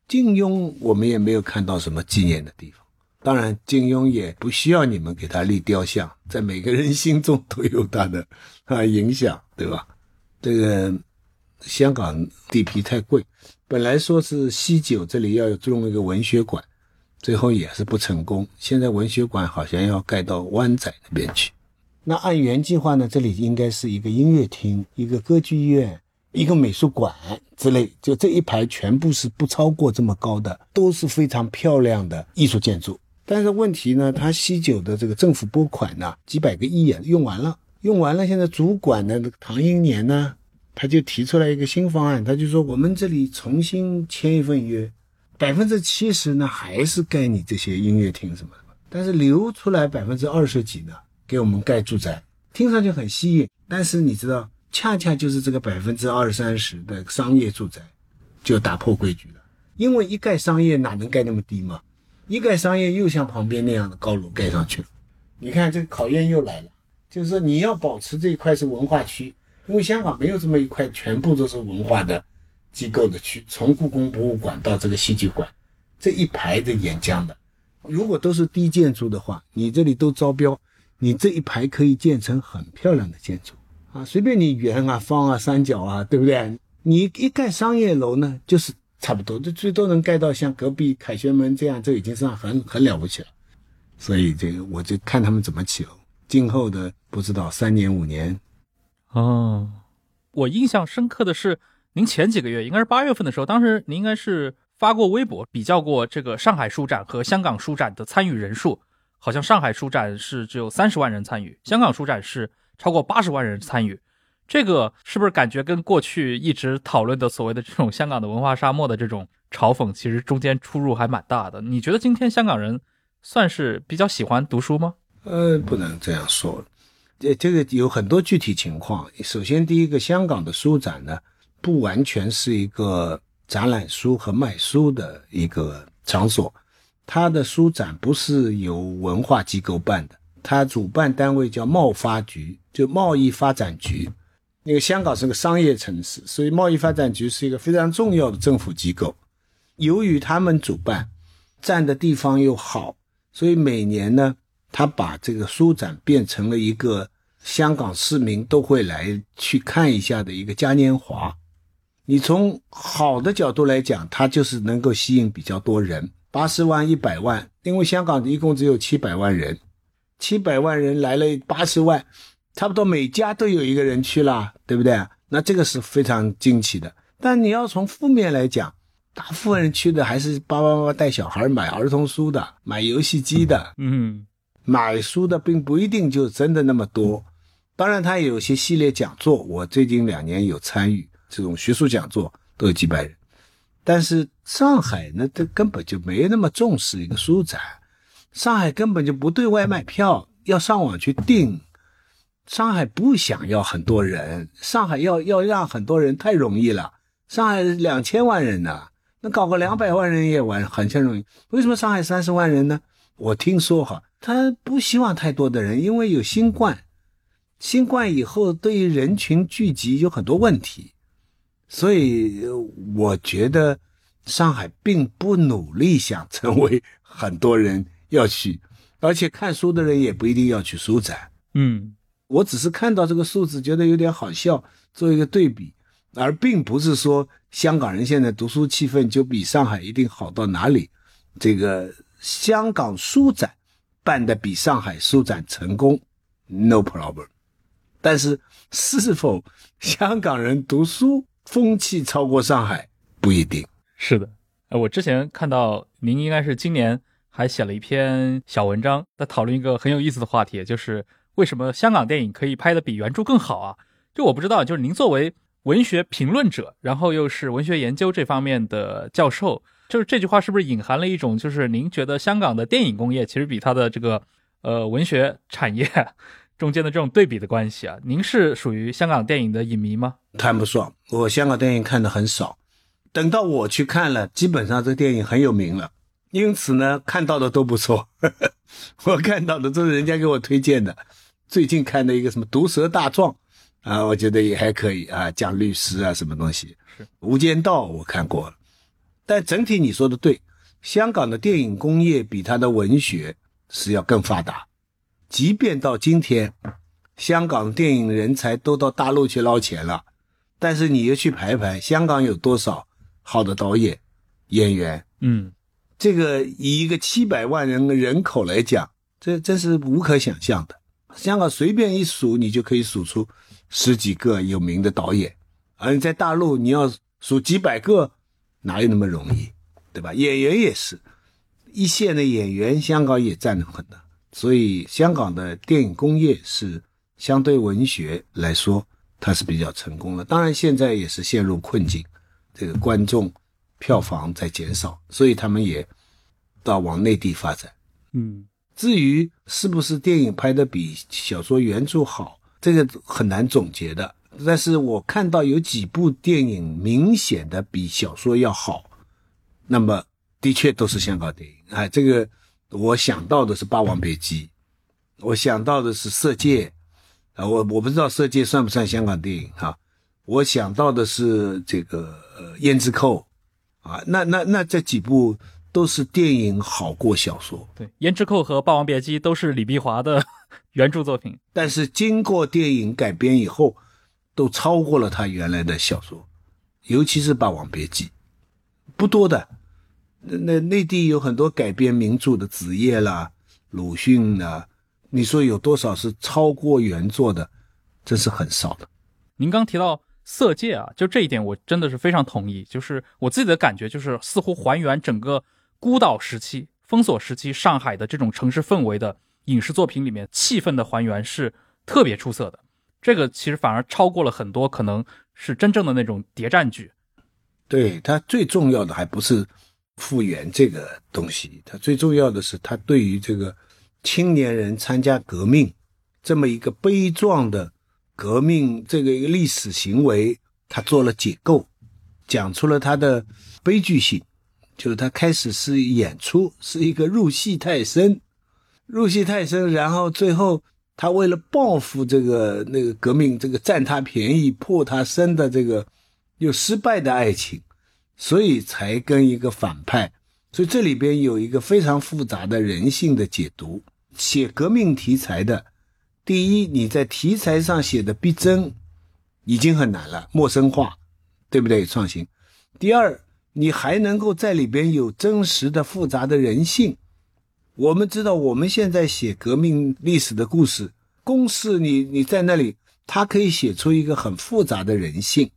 金庸，我们也没有看到什么纪念的地方。当然，金庸也不需要你们给他立雕像，在每个人心中都有他的 [LAUGHS] 啊影响，对吧？这个香港地皮太贵，本来说是西九这里要有种一个文学馆，最后也是不成功。现在文学馆好像要盖到湾仔那边去。那按原计划呢？这里应该是一个音乐厅、一个歌剧院、一个美术馆之类，就这一排全部是不超过这么高的，都是非常漂亮的艺术建筑。但是问题呢，他西九的这个政府拨款呢，几百个亿啊，用完了，用完了。现在主管的唐英年呢，他就提出来一个新方案，他就说我们这里重新签一份约，百分之七十呢还是盖你这些音乐厅什么的，但是留出来百分之二十几呢。给我们盖住宅，听上去很吸引，但是你知道，恰恰就是这个百分之二三十的商业住宅，就打破规矩了。因为一盖商业哪能盖那么低嘛？一盖商业又像旁边那样的高楼盖上去了。你看这个考验又来了，就是说你要保持这一块是文化区，因为香港没有这么一块全部都是文化的机构的区，从故宫博物馆到这个戏剧馆，这一排的沿江的，如果都是低建筑的话，你这里都招标，你这一排可以建成很漂亮的建筑啊，随便你圆啊、方啊、三角啊，对不对？你一盖商业楼呢，就是差不多，就最多能盖到像隔壁凯旋门这样，这已经算很很了不起了。所以这个我就看他们怎么起楼，今后的不知道三年五年。哦，我印象深刻的是，您前几个月应该是八月份的时候，当时您应该是发过微博，比较过这个上海书展和香港书展的参与人数，好像上海书展是只有三十万人参与，香港书展是超过八十万人参与。这个是不是感觉跟过去一直讨论的所谓的这种香港的文化沙漠的这种嘲讽，其实中间出入还蛮大的？你觉得今天香港人？算是比较喜欢读书吗？呃，不能这样说，这这个有很多具体情况。首先，第一个，香港的书展呢，不完全是一个展览书和卖书的一个场所，它的书展不是由文化机构办的，它主办单位叫贸发局，就贸易发展局。那个香港是个商业城市，所以贸易发展局是一个非常重要的政府机构。由于他们主办，占的地方又好。所以每年呢，他把这个书展变成了一个香港市民都会来去看一下的一个嘉年华。你从好的角度来讲，它就是能够吸引比较多人，八十万、一百万，因为香港一共只有七百万人，七百万人来了八十万，差不多每家都有一个人去了，对不对？那这个是非常惊奇的。但你要从负面来讲。大部分人去的还是爸爸妈妈带小孩买儿童书的，买游戏机的，嗯，买书的并不一定就真的那么多。当然，他有些系列讲座，我最近两年有参与这种学术讲座，都有几百人。但是上海呢，它根本就没那么重视一个书展，上海根本就不对外卖票，要上网去订。上海不想要很多人，上海要要让很多人太容易了。上海两千万人呢。那搞个两百万人也完很像容易，为什么上海三十万人呢？我听说哈，他不希望太多的人，因为有新冠，新冠以后对于人群聚集有很多问题，所以我觉得上海并不努力想成为很多人要去，而且看书的人也不一定要去书展。嗯，我只是看到这个数字，觉得有点好笑，做一个对比。而并不是说香港人现在读书气氛就比上海一定好到哪里。这个香港书展办的比上海书展成功，no problem。但是是否香港人读书风气超过上海不一定。是的，呃，我之前看到您应该是今年还写了一篇小文章，在讨论一个很有意思的话题，就是为什么香港电影可以拍的比原著更好啊？就我不知道，就是您作为。文学评论者，然后又是文学研究这方面的教授，就是这句话是不是隐含了一种，就是您觉得香港的电影工业其实比它的这个呃文学产业中间的这种对比的关系啊？您是属于香港电影的影迷吗？谈不上，我香港电影看的很少，等到我去看了，基本上这电影很有名了，因此呢，看到的都不错，[LAUGHS] 我看到的都是人家给我推荐的，最近看的一个什么《毒舌大壮》。啊，我觉得也还可以啊，讲律师啊，什么东西？是《无间道》，我看过了。但整体你说的对，香港的电影工业比它的文学是要更发达。即便到今天，香港电影人才都到大陆去捞钱了，但是你又去排排，香港有多少好的导演、演员？嗯，这个以一个七百万人的人口来讲，这真是无可想象的。香港随便一数，你就可以数出。十几个有名的导演，而你在大陆你要数几百个，哪有那么容易，对吧？演员也是，一线的演员，香港也占了很大。所以香港的电影工业是相对文学来说，它是比较成功的。当然现在也是陷入困境，这个观众票房在减少，所以他们也到往内地发展。嗯，至于是不是电影拍的比小说原著好？这个很难总结的，但是我看到有几部电影明显的比小说要好，那么的确都是香港电影。哎，这个我想到的是《霸王别姬》，我想到的是《色戒》，啊，我我不知道《色戒》算不算香港电影哈。我想到的是这个《胭脂扣》，啊，那那那这几部都是电影好过小说。对，《胭脂扣》和《霸王别姬》都是李碧华的 [LAUGHS] 原著作品，但是经过电影改编以后，都超过了他原来的小说，尤其是《霸王别姬》，不多的。那那内地有很多改编名著的，子夜啦、鲁迅啦，你说有多少是超过原作的？这是很少的。您刚提到。色戒啊，就这一点我真的是非常同意。就是我自己的感觉，就是似乎还原整个孤岛时期、封锁时期上海的这种城市氛围的影视作品里面，气氛的还原是特别出色的。这个其实反而超过了很多可能是真正的那种谍战剧。对它最重要的还不是复原这个东西，它最重要的是它对于这个青年人参加革命这么一个悲壮的。革命这个一个历史行为，他做了解构，讲出了他的悲剧性，就是他开始是演出，是一个入戏太深，入戏太深，然后最后他为了报复这个那个革命，这个占他便宜、破他身的这个又失败的爱情，所以才跟一个反派，所以这里边有一个非常复杂的人性的解读，写革命题材的。第一，你在题材上写的逼真，已经很难了，陌生化，对不对？创新。第二，你还能够在里边有真实的复杂的人性。我们知道，我们现在写革命历史的故事，公式你你在那里，它可以写出一个很复杂的人性，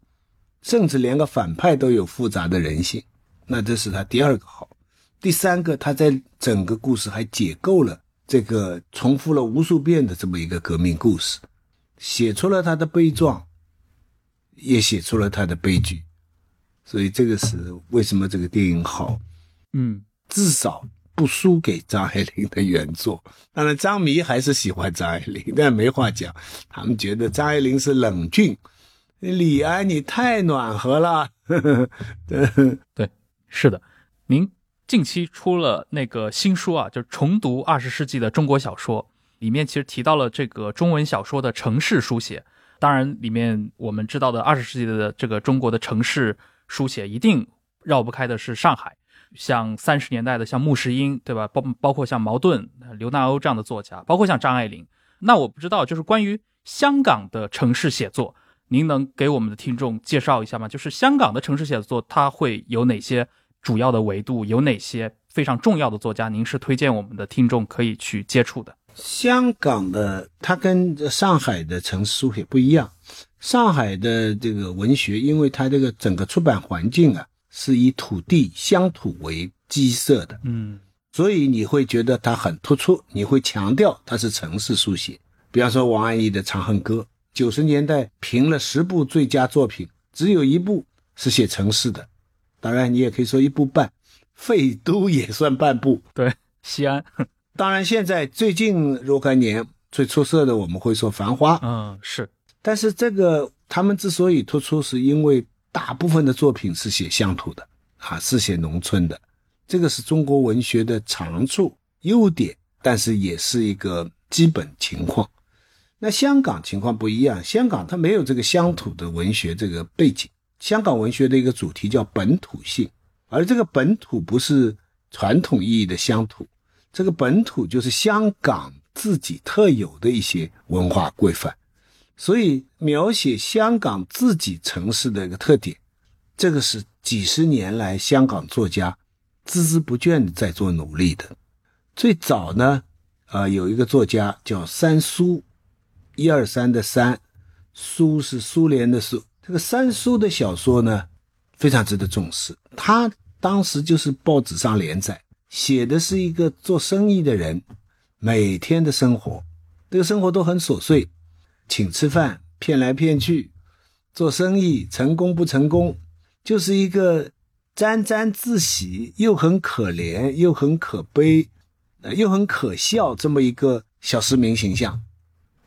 甚至连个反派都有复杂的人性。那这是他第二个好。第三个，他在整个故事还解构了。这个重复了无数遍的这么一个革命故事，写出了他的悲壮，也写出了他的悲剧，所以这个是为什么这个电影好。嗯，至少不输给张爱玲的原作。当然，张迷还是喜欢张爱玲，但没话讲，他们觉得张爱玲是冷峻，李安你太暖和了。[LAUGHS] 呵呵对，是的，您。近期出了那个新书啊，就重读二十世纪的中国小说，里面其实提到了这个中文小说的城市书写。当然，里面我们知道的二十世纪的这个中国的城市书写，一定绕不开的是上海。像三十年代的像穆世英，对吧？包包括像茅盾、刘纳欧这样的作家，包括像张爱玲。那我不知道，就是关于香港的城市写作，您能给我们的听众介绍一下吗？就是香港的城市写作，它会有哪些？主要的维度有哪些非常重要的作家？您是推荐我们的听众可以去接触的？香港的它跟上海的城市书写不一样。上海的这个文学，因为它这个整个出版环境啊，是以土地乡土为基色的，嗯，所以你会觉得它很突出，你会强调它是城市书写。比方说王安忆的《长恨歌》，九十年代评了十部最佳作品，只有一部是写城市的。当然，你也可以说一部半，废都也算半部。对，西安。[LAUGHS] 当然，现在最近若干年最出色的，我们会说《繁花》。嗯，是。但是这个他们之所以突出，是因为大部分的作品是写乡土的，啊，是写农村的。这个是中国文学的长处、优点，但是也是一个基本情况。那香港情况不一样，香港它没有这个乡土的文学这个背景。香港文学的一个主题叫本土性，而这个本土不是传统意义的乡土，这个本土就是香港自己特有的一些文化规范，所以描写香港自己城市的一个特点，这个是几十年来香港作家孜孜不倦的在做努力的。最早呢，啊，有一个作家叫三苏，一二三的三，苏是苏联的苏。这个三苏的小说呢，非常值得重视。他当时就是报纸上连载，写的是一个做生意的人每天的生活，这个生活都很琐碎，请吃饭，骗来骗去，做生意成功不成功，就是一个沾沾自喜，又很可怜，又很可悲，呃，又很可笑这么一个小市民形象，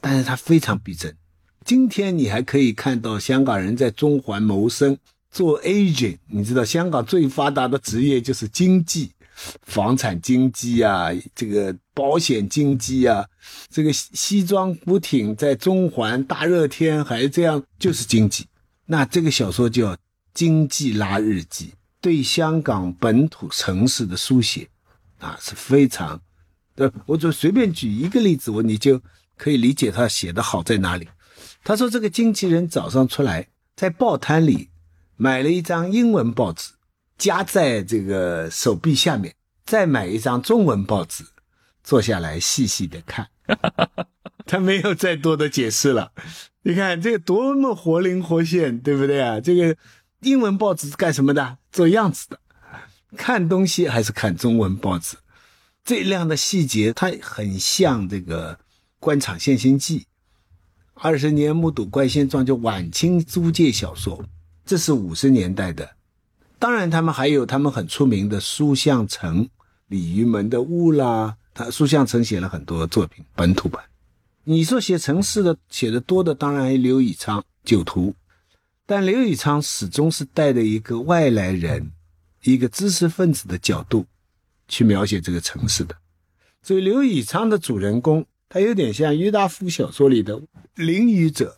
但是他非常逼真。今天你还可以看到香港人在中环谋生，做 agent，你知道香港最发达的职业就是经济，房产经济啊，这个保险经济啊，这个西装不停在中环大热天还这样，就是经济。那这个小说叫《经济拉日记》，对香港本土城市的书写啊是非常，呃，我就随便举一个例子，我你就可以理解他写的好在哪里。他说这个经纪人早上出来在报摊里。买了一张英文报纸，夹在这个手臂下面，再买一张中文报纸，坐下来细细的看。[LAUGHS] 他没有再多的解释了。你看这个多么活灵活现，对不对啊？这个英文报纸是干什么的？做样子的。看东西还是看中文报纸，这样的细节，它很像这个《官场现形记》。二十年目睹怪现状，就晚清租界小说。这是五十年代的，当然他们还有他们很出名的苏相成、鲤鱼门的雾啦。他苏相成写了很多作品，本土版。你说写城市的写的多的，当然刘以昌《酒徒》，但刘以昌始终是带着一个外来人、一个知识分子的角度去描写这个城市的。所以刘以昌的主人公，他有点像郁达夫小说里的淋雨者、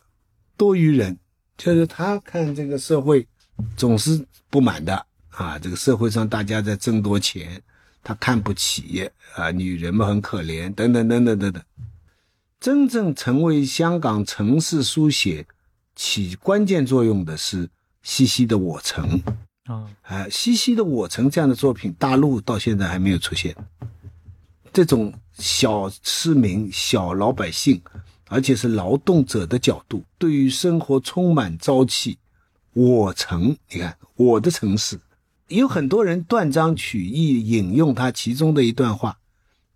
多于人。就是他看这个社会总是不满的啊，这个社会上大家在争夺钱，他看不起啊，女人们很可怜，等等等等等等。真正成为香港城市书写起关键作用的是西西的《我城》啊，哎，西西的《我城》这样的作品，大陆到现在还没有出现。这种小市民、小老百姓。而且是劳动者的角度，对于生活充满朝气。我城，你看我的城市，有很多人断章取义引用他其中的一段话，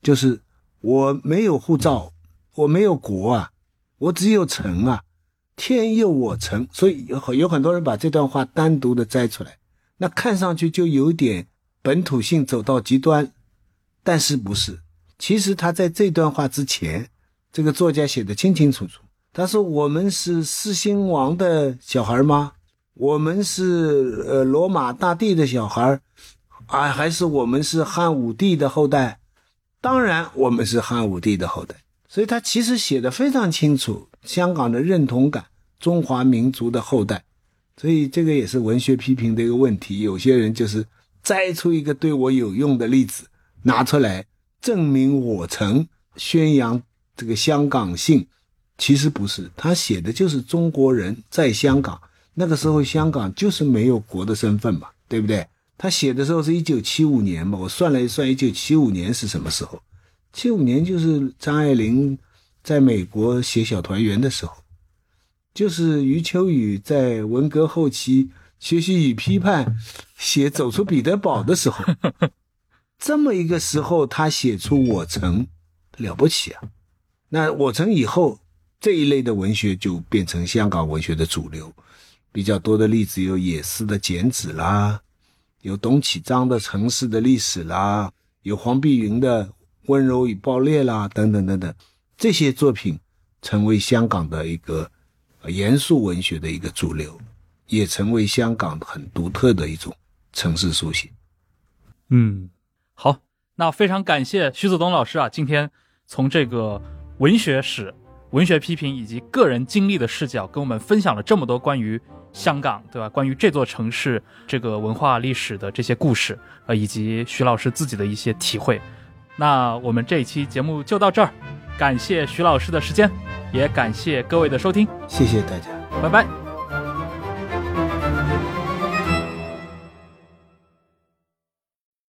就是我没有护照，我没有国啊，我只有城啊，天佑我城。所以有有很多人把这段话单独的摘出来，那看上去就有点本土性走到极端，但是不是？其实他在这段话之前。这个作家写的清清楚楚。他说：“我们是四星王的小孩吗？我们是呃罗马大帝的小孩啊，还是我们是汉武帝的后代？当然，我们是汉武帝的后代。所以他其实写的非常清楚，香港的认同感，中华民族的后代。所以这个也是文学批评的一个问题。有些人就是摘出一个对我有用的例子拿出来，证明我曾宣扬。”这个香港性其实不是，他写的就是中国人在香港那个时候，香港就是没有国的身份嘛，对不对？他写的时候是一九七五年嘛，我算了一算，一九七五年是什么时候？七五年就是张爱玲在美国写《小团圆》的时候，就是余秋雨在文革后期学习与批判写《走出彼得堡》的时候，这么一个时候，他写出《我曾》，了不起啊！那我城以后这一类的文学就变成香港文学的主流，比较多的例子有野思的《剪纸》啦，有董启章的《城市的历史》啦，有黄碧云的《温柔与暴烈》啦，等等等等，这些作品成为香港的一个严肃文学的一个主流，也成为香港很独特的一种城市书写。嗯，好，那非常感谢徐子东老师啊，今天从这个。文学史、文学批评以及个人经历的视角，跟我们分享了这么多关于香港，对吧？关于这座城市这个文化历史的这些故事，呃，以及徐老师自己的一些体会。那我们这一期节目就到这儿，感谢徐老师的时间，也感谢各位的收听，谢谢大家，拜拜。